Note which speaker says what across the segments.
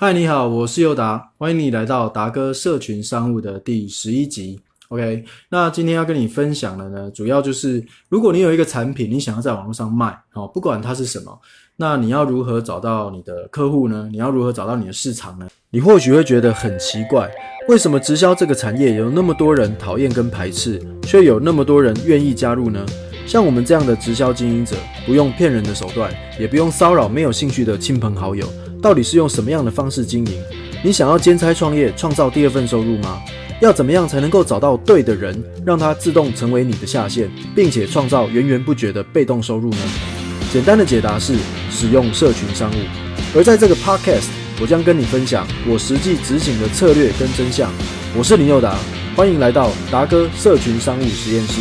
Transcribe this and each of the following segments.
Speaker 1: 嗨，你好，我是尤达，欢迎你来到达哥社群商务的第十一集。OK，那今天要跟你分享的呢，主要就是如果你有一个产品，你想要在网络上卖，哦，不管它是什么，那你要如何找到你的客户呢？你要如何找到你的市场呢？你或许会觉得很奇怪，为什么直销这个产业有那么多人讨厌跟排斥，却有那么多人愿意加入呢？像我们这样的直销经营者，不用骗人的手段，也不用骚扰没有兴趣的亲朋好友。到底是用什么样的方式经营？你想要兼差创业，创造第二份收入吗？要怎么样才能够找到对的人，让他自动成为你的下线，并且创造源源不绝的被动收入呢？简单的解答是使用社群商务。而在这个 podcast，我将跟你分享我实际执行的策略跟真相。我是林佑达，欢迎来到达哥社群商务实验室。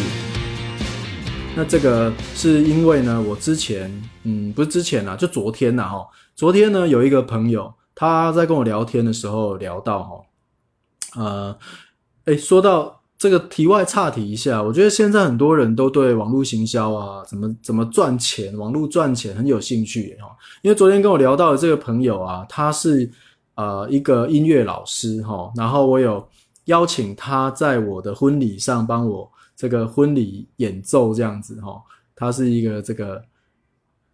Speaker 1: 那这个是因为呢，我之前，嗯，不是之前啦，就昨天呐，哈。昨天呢，有一个朋友他在跟我聊天的时候聊到哈，呃，哎，说到这个题外岔题一下，我觉得现在很多人都对网络行销啊，怎么怎么赚钱，网络赚钱很有兴趣哈。因为昨天跟我聊到的这个朋友啊，他是呃一个音乐老师哈，然后我有邀请他在我的婚礼上帮我这个婚礼演奏这样子哈，他是一个这个。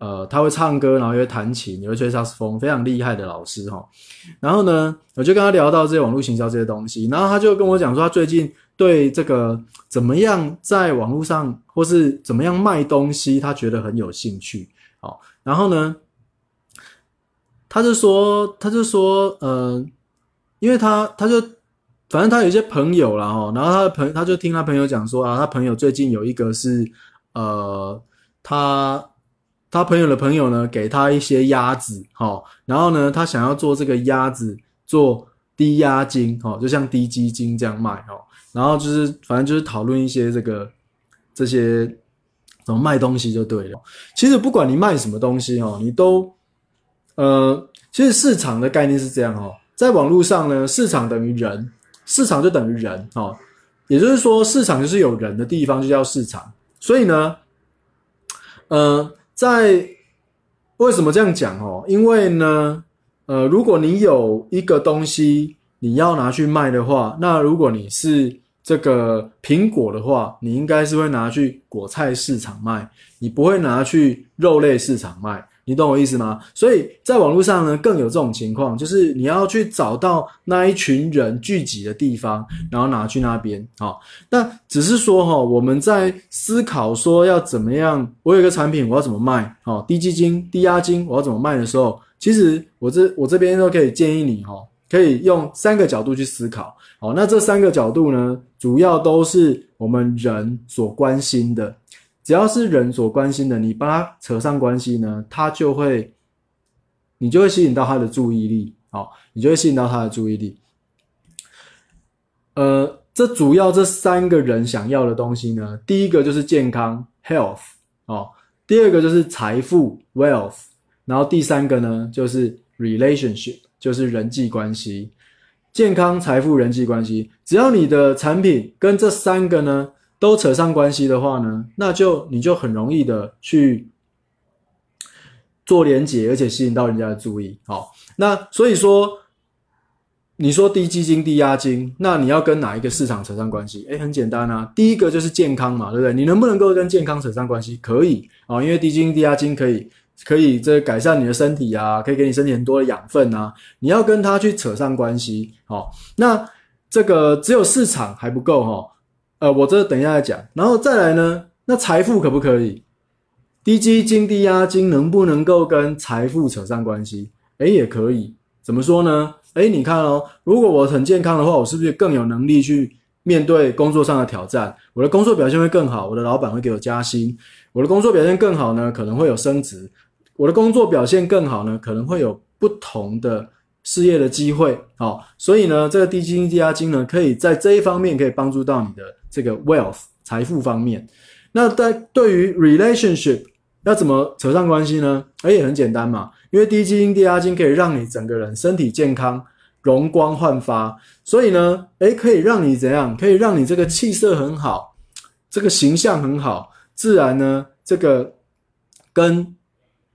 Speaker 1: 呃，他会唱歌，然后也会弹琴，也会吹萨克斯风，非常厉害的老师哈。然后呢，我就跟他聊到这些网络行销这些东西，然后他就跟我讲说，他最近对这个怎么样在网络上或是怎么样卖东西，他觉得很有兴趣。哦，然后呢，他就说，他就说，呃，因为他他就反正他有一些朋友啦哈，然后他的朋友他就听他朋友讲说啊，他朋友最近有一个是呃，他。他朋友的朋友呢，给他一些鸭子，好，然后呢，他想要做这个鸭子做低押金，哦，就像低基金这样卖，哦，然后就是反正就是讨论一些这个这些怎么卖东西就对了。其实不管你卖什么东西，哦，你都呃，其实市场的概念是这样，哦，在网络上呢，市场等于人，市场就等于人，哦，也就是说，市场就是有人的地方就叫市场，所以呢，呃。在为什么这样讲哦？因为呢，呃，如果你有一个东西你要拿去卖的话，那如果你是这个苹果的话，你应该是会拿去果菜市场卖，你不会拿去肉类市场卖。你懂我意思吗？所以在网络上呢，更有这种情况，就是你要去找到那一群人聚集的地方，然后拿去那边。好，那只是说哈，我们在思考说要怎么样，我有一个产品，我要怎么卖？好，低基金、低押金，我要怎么卖的时候，其实我这我这边都可以建议你哈，可以用三个角度去思考。好，那这三个角度呢，主要都是我们人所关心的。只要是人所关心的，你帮他扯上关系呢，他就会，你就会吸引到他的注意力，好，你就会吸引到他的注意力。呃，这主要这三个人想要的东西呢，第一个就是健康 （health） 哦，第二个就是财富 （wealth），然后第三个呢就是 relationship，就是人际关系。健康、财富、人际关系，只要你的产品跟这三个呢。都扯上关系的话呢，那就你就很容易的去做连结，而且吸引到人家的注意。好，那所以说，你说低基金、低押金，那你要跟哪一个市场扯上关系？诶，很简单啊，第一个就是健康嘛，对不对？你能不能够跟健康扯上关系？可以啊，因为低基金、低押金可以可以这改善你的身体啊，可以给你身体很多的养分啊。你要跟它去扯上关系，好，那这个只有市场还不够哈。呃，我这等一下再讲，然后再来呢？那财富可不可以？低基金、低押金能不能够跟财富扯上关系？诶，也可以。怎么说呢？诶，你看哦，如果我很健康的话，我是不是更有能力去面对工作上的挑战？我的工作表现会更好，我的老板会给我加薪。我的工作表现更好呢，可能会有升职。我的工作表现更好呢，可能会有不同的。事业的机会，好，所以呢，这个低基金、低押金呢，可以在这一方面可以帮助到你的这个 wealth 财富方面。那在对于 relationship 要怎么扯上关系呢？哎，也很简单嘛，因为低基金、低押金可以让你整个人身体健康、容光焕发，所以呢，哎，可以让你怎样？可以让你这个气色很好，这个形象很好，自然呢，这个跟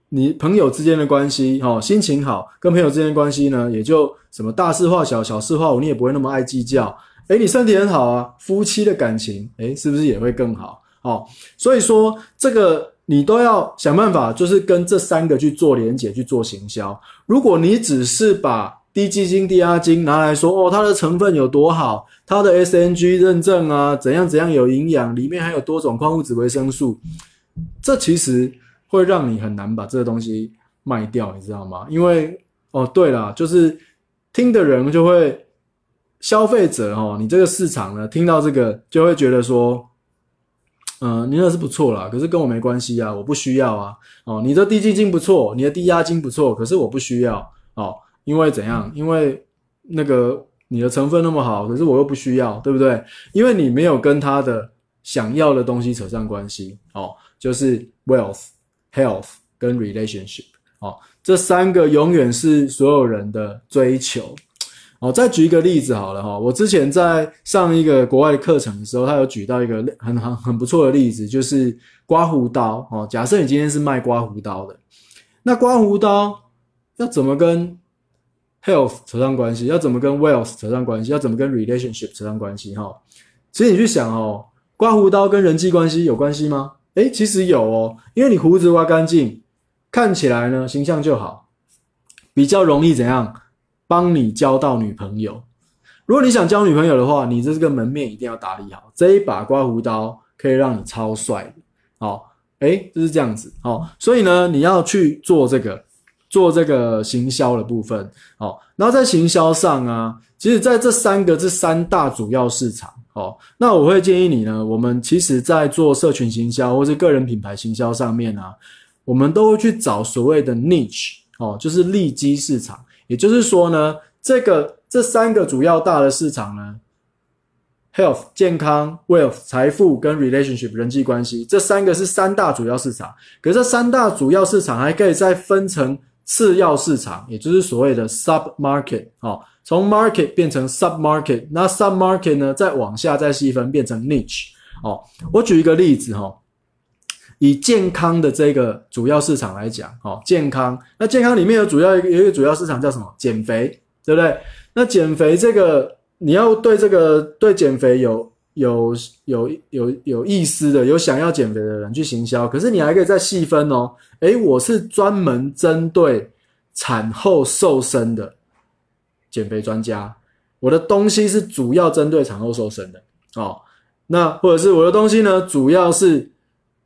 Speaker 1: 你朋友之间的关系，哈，心情好，跟朋友之间的关系呢，也就什么大事化小，小事化无，你也不会那么爱计较。诶，你身体很好啊，夫妻的感情，诶，是不是也会更好？哦，所以说这个你都要想办法，就是跟这三个去做连结，去做行销。如果你只是把低基金、低押金拿来说，哦，它的成分有多好，它的 SNG 认证啊，怎样怎样有营养，里面还有多种矿物质、维生素，这其实会让你很难把这个东西卖掉，你知道吗？因为哦，对了，就是听的人就会。消费者哦，你这个市场呢，听到这个就会觉得说，嗯，你那是不错啦，可是跟我没关系啊，我不需要啊。哦，你的低基金不错，你的低押金不错，可是我不需要哦，因为怎样？因为那个你的成分那么好，可是我又不需要，对不对？因为你没有跟他的想要的东西扯上关系哦，就是 wealth、health 跟 relationship 哦，这三个永远是所有人的追求。哦，再举一个例子好了哈，我之前在上一个国外的课程的时候，他有举到一个很很很不错的例子，就是刮胡刀哦。假设你今天是卖刮胡刀的，那刮胡刀要怎么跟 health 扯上关系？要怎么跟 wealth 扯上关系？要怎么跟 relationship 扯上关系？哈，其实你去想哦，刮胡刀跟人际关系有关系吗？哎，其实有哦，因为你胡子刮干净，看起来呢形象就好，比较容易怎样？帮你交到女朋友。如果你想交女朋友的话，你这个门面一定要打理好。这一把刮胡刀可以让你超帅的。好，诶，就是这样子。好，所以呢，你要去做这个，做这个行销的部分。好，然后在行销上啊，其实在这三个这三大主要市场，哦，那我会建议你呢，我们其实在做社群行销或是个人品牌行销上面啊，我们都会去找所谓的 niche，哦，就是利基市场。也就是说呢，这个这三个主要大的市场呢，health 健康、wealth 财富跟 relationship 人际关系，这三个是三大主要市场。可这三大主要市场还可以再分成次要市场，也就是所谓的 sub market 哦，从 market 变成 sub market，那 sub market 呢再往下再细分变成 niche 哦。我举一个例子哈。以健康的这个主要市场来讲，哦，健康，那健康里面有主要一个有一个主要市场叫什么？减肥，对不对？那减肥这个你要对这个对减肥有有有有有意思的，有想要减肥的人去行销，可是你还可以再细分哦。诶，我是专门针对产后瘦身的减肥专家，我的东西是主要针对产后瘦身的哦。那或者是我的东西呢，主要是。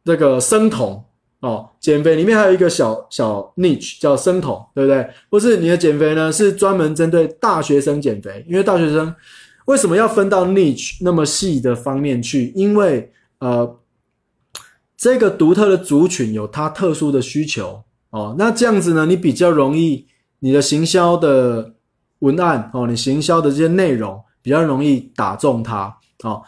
Speaker 1: 这个生酮哦，减肥里面还有一个小小 niche 叫生酮，对不对？或是你的减肥呢是专门针对大学生减肥，因为大学生为什么要分到 niche 那么细的方面去？因为呃，这个独特的族群有它特殊的需求哦。那这样子呢，你比较容易你的行销的文案哦，你行销的这些内容比较容易打中它哦。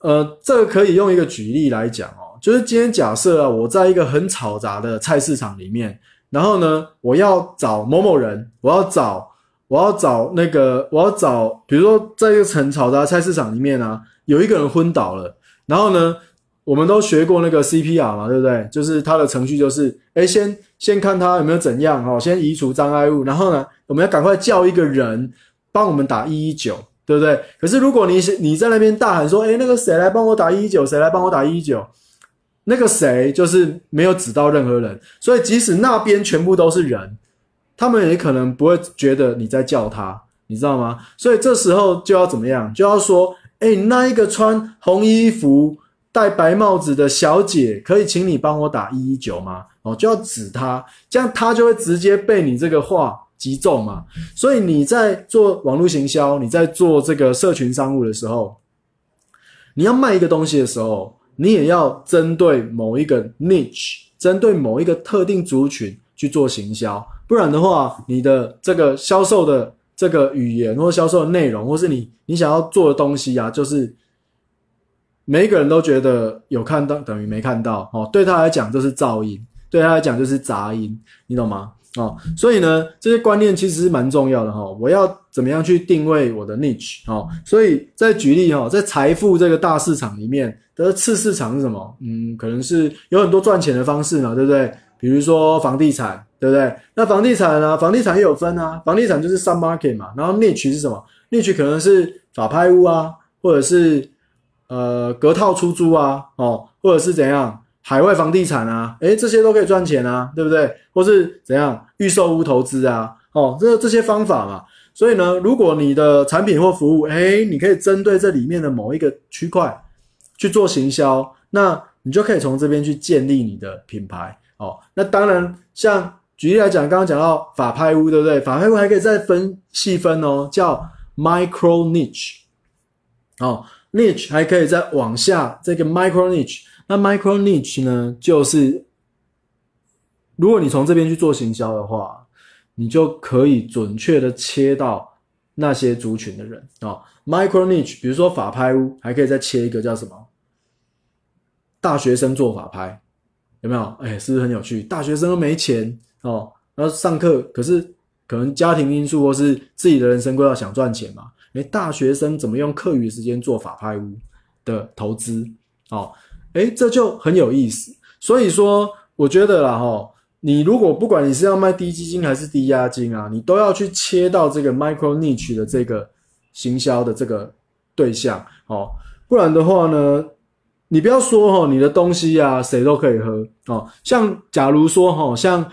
Speaker 1: 呃，这个可以用一个举例来讲哦。就是今天假设啊，我在一个很嘈杂的菜市场里面，然后呢，我要找某某人，我要找，我要找那个，我要找，比如说在一个很嘈杂的菜市场里面啊，有一个人昏倒了，然后呢，我们都学过那个 CPR 嘛，对不对？就是它的程序就是，哎，先先看他有没有怎样哈，先移除障碍物，然后呢，我们要赶快叫一个人帮我们打一一九，对不对？可是如果你你在那边大喊说，哎，那个谁来帮我打一一九？谁来帮我打一一九？那个谁就是没有指到任何人，所以即使那边全部都是人，他们也可能不会觉得你在叫他，你知道吗？所以这时候就要怎么样？就要说，哎，那一个穿红衣服、戴白帽子的小姐，可以请你帮我打一一九吗？哦，就要指他，这样他就会直接被你这个话击中嘛。所以你在做网络行销，你在做这个社群商务的时候，你要卖一个东西的时候。你也要针对某一个 niche，针对某一个特定族群去做行销，不然的话，你的这个销售的这个语言或销售的内容，或是你你想要做的东西啊，就是每一个人都觉得有看到等于没看到哦，对他来讲就是噪音，对他来讲就是杂音，你懂吗？哦，所以呢，这些观念其实是蛮重要的哈。我要怎么样去定位我的 niche？哦，所以在举例哈，在财富这个大市场里面的次市场是什么？嗯，可能是有很多赚钱的方式嘛，对不对？比如说房地产，对不对？那房地产呢？房地产也有分啊，房地产就是 sub market 嘛，然后 niche 是什么？niche 可能是法拍屋啊，或者是呃隔套出租啊，哦，或者是怎样海外房地产啊，诶，这些都可以赚钱啊，对不对？或是怎样预售屋投资啊，哦，这这些方法嘛。所以呢，如果你的产品或服务，诶，你可以针对这里面的某一个区块去做行销，那你就可以从这边去建立你的品牌哦。那当然，像举例来讲，刚刚讲到法拍屋，对不对？法拍屋还可以再分细分哦，叫 micro niche 哦，niche 还可以再往下这个 micro niche。那 micro niche 呢，就是如果你从这边去做行销的话，你就可以准确的切到那些族群的人哦。micro niche，比如说法拍屋，还可以再切一个叫什么？大学生做法拍，有没有？哎，是不是很有趣？大学生都没钱哦，然后上课，可是可能家庭因素或是自己的人生规划想赚钱嘛？哎，大学生怎么用课余时间做法拍屋的投资？哦，哎，这就很有意思。所以说，我觉得啦，哈，你如果不管你是要卖低基金还是低押金啊，你都要去切到这个 micro niche 的这个行销的这个对象，哦，不然的话呢？你不要说哈，你的东西呀，谁都可以喝哦。像假如说哈，像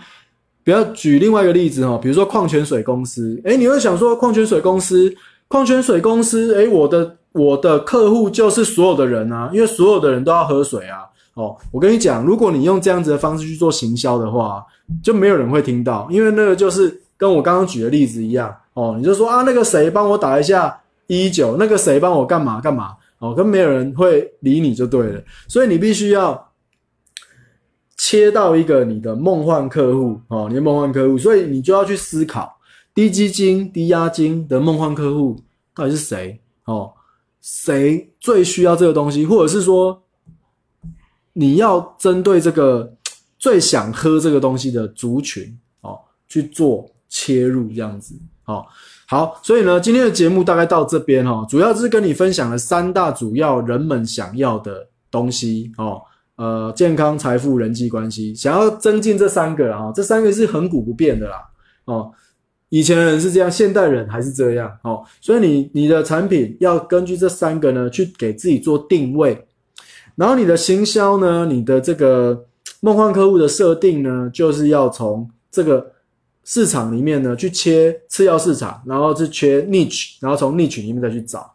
Speaker 1: 不要举另外一个例子哈，比如说矿泉水公司，诶，你会想说矿泉水公司，矿泉水公司，诶，我的我的客户就是所有的人啊，因为所有的人都要喝水啊。哦，我跟你讲，如果你用这样子的方式去做行销的话，就没有人会听到，因为那个就是跟我刚刚举的例子一样哦。你就说啊，那个谁帮我打一下一九，那个谁帮我干嘛干嘛。哦，跟没有人会理你就对了，所以你必须要切到一个你的梦幻客户哦，你的梦幻客户，所以你就要去思考低基金、低押金的梦幻客户到底是谁哦，谁最需要这个东西，或者是说你要针对这个最想喝这个东西的族群哦去做切入，这样子哦。好，所以呢，今天的节目大概到这边哈，主要是跟你分享了三大主要人们想要的东西哦，呃，健康、财富、人际关系，想要增进这三个啊，这三个是恒古不变的啦哦，以前人是这样，现代人还是这样哦，所以你你的产品要根据这三个呢去给自己做定位，然后你的行销呢，你的这个梦幻客户的设定呢，就是要从这个。市场里面呢，去切次要市场，然后是切 niche，然后从 niche 里面再去找，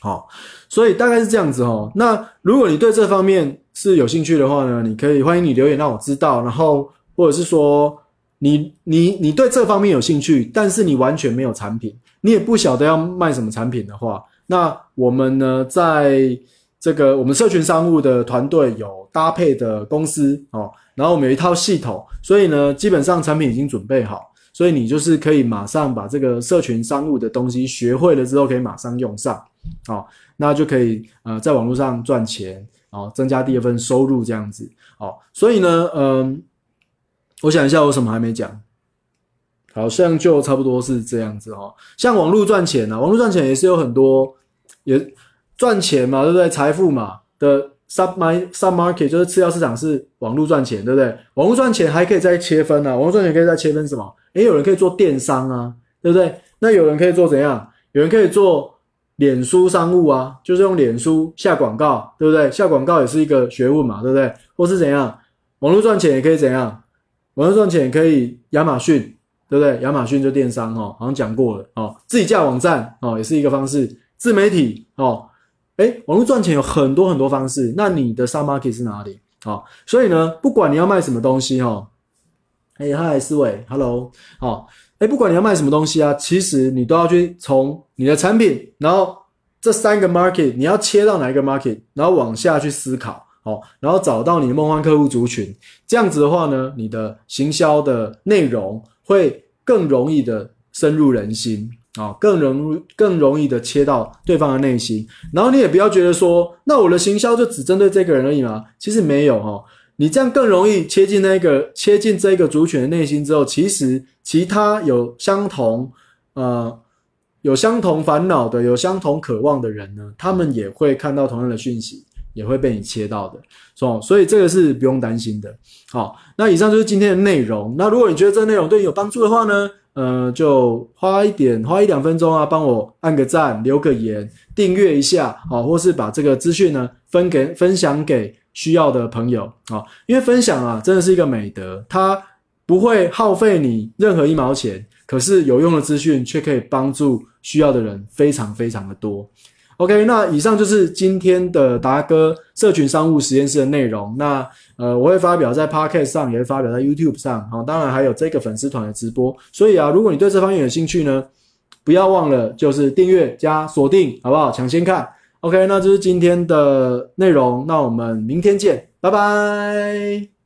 Speaker 1: 好，所以大概是这样子哦。那如果你对这方面是有兴趣的话呢，你可以欢迎你留言让我知道，然后或者是说你你你对这方面有兴趣，但是你完全没有产品，你也不晓得要卖什么产品的话，那我们呢，在这个我们社群商务的团队有搭配的公司哦。然后我们有一套系统，所以呢，基本上产品已经准备好，所以你就是可以马上把这个社群商务的东西学会了之后，可以马上用上，好，那就可以呃在网络上赚钱，哦，增加第二份收入这样子，哦，所以呢，嗯，我想一下，我什么还没讲，好像就差不多是这样子哦。像网络赚钱呢，网络赚钱也是有很多，也赚钱嘛，对不对？财富嘛的。sub my sub market 就是次要市场是网络赚钱，对不对？网络赚钱还可以再切分啊，网络赚钱可以再切分什么？诶，有人可以做电商啊，对不对？那有人可以做怎样？有人可以做脸书商务啊，就是用脸书下广告，对不对？下广告也是一个学问嘛，对不对？或是怎样？网络赚钱也可以怎样？网络赚钱可以亚马逊，对不对？亚马逊就电商哦，好像讲过了哦，自己架网站哦，也是一个方式，自媒体哦。哎，网络赚钱有很多很多方式，那你的上 market 是哪里？好，所以呢，不管你要卖什么东西哈，哎，嗨，思维，hello，好，哎，不管你要卖什么东西啊，其实你都要去从你的产品，然后这三个 market，你要切到哪一个 market，然后往下去思考，好，然后找到你的梦幻客户族群，这样子的话呢，你的行销的内容会更容易的深入人心。啊，更容更容易的切到对方的内心，然后你也不要觉得说，那我的行销就只针对这个人而已嘛？其实没有哈，你这样更容易切进那个切进这个族群的内心之后，其实其他有相同呃有相同烦恼的、有相同渴望的人呢，他们也会看到同样的讯息，也会被你切到的，哦，所以这个是不用担心的。好，那以上就是今天的内容。那如果你觉得这个内容对你有帮助的话呢，呃，就花一点，花一两分钟啊，帮我按个赞，留个言，订阅一下，好，或是把这个资讯呢分给分享给需要的朋友，啊，因为分享啊真的是一个美德，它不会耗费你任何一毛钱，可是有用的资讯却可以帮助需要的人非常非常的多。OK，那以上就是今天的达哥社群商务实验室的内容。那呃，我会发表在 Podcast 上，也会发表在 YouTube 上。好，当然还有这个粉丝团的直播。所以啊，如果你对这方面有兴趣呢，不要忘了就是订阅加锁定，好不好？抢先看。OK，那这是今天的内容。那我们明天见，拜拜。